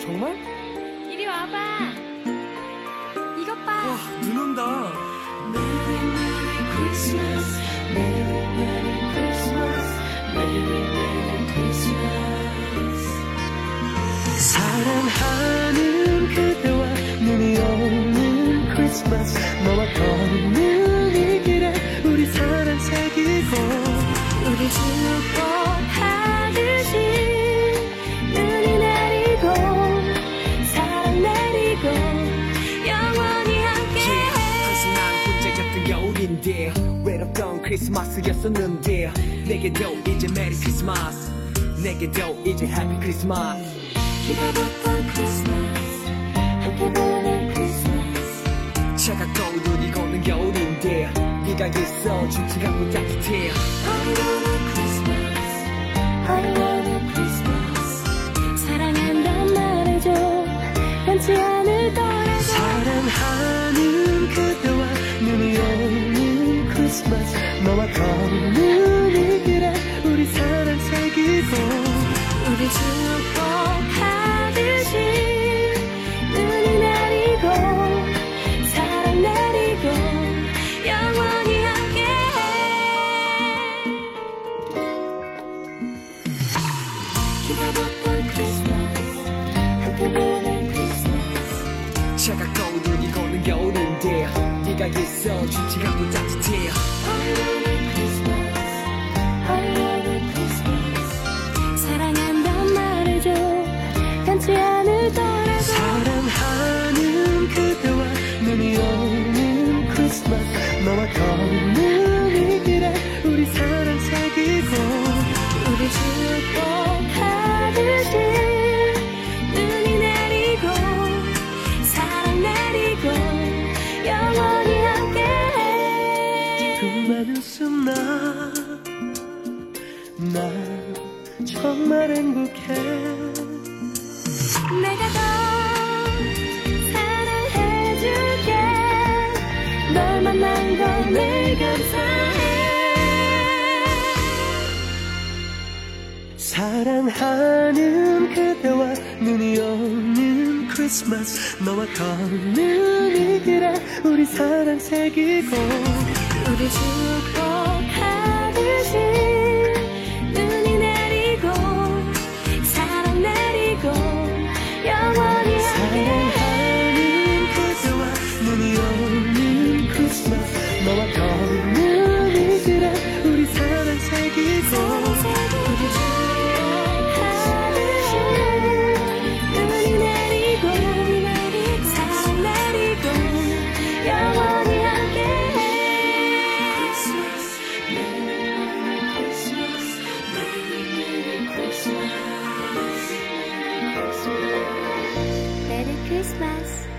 정말? 이리 와봐. 이것 봐. 와, 눈 온다. 사랑하는 그대와 눈이 오는 크리스마스 너와 걷는 크리스마스였었는데 내게도 이제 메리 크리스마스. 내게도 이제 해피 크리스마스. 기다렸던 크리스마스 함께 보낸 크리스마스. 차갑고 눈이 고는 겨울인데 네가 있어 춥지 않고 따뜻해 I want Christmas I want Christmas 사랑한단 말해줘 변치 않을 거라고. 사랑하는 그대와 눈이 오는 크리스마스 너와 걷는 이 길에 우리 사랑 새기고 우리 축복하듯이 눈이 내리고 사랑 내리고 영원히 함께해. 기다렸 차갑고 눈이 고는 겨울인데 네가 있어 춥지 않고 따뜻해. I want Christmas I want Christmas. 사랑한단 말해줘. 변치 않을 거라고. 사랑하는 그대와 눈이 오는 크리스마스. 너와 걷는 이 길에 우리 사랑 웃음 나, 난 정말 행복해. 내가 더 사랑해줄게. 널 만난 건 늘 감사해. 사랑하는 그대와 눈이 오는 크리스마스. 너와 걷는 이 길에 우리 사랑 새기고. 우리 축복하듯이 너와 크리스마스. Christmas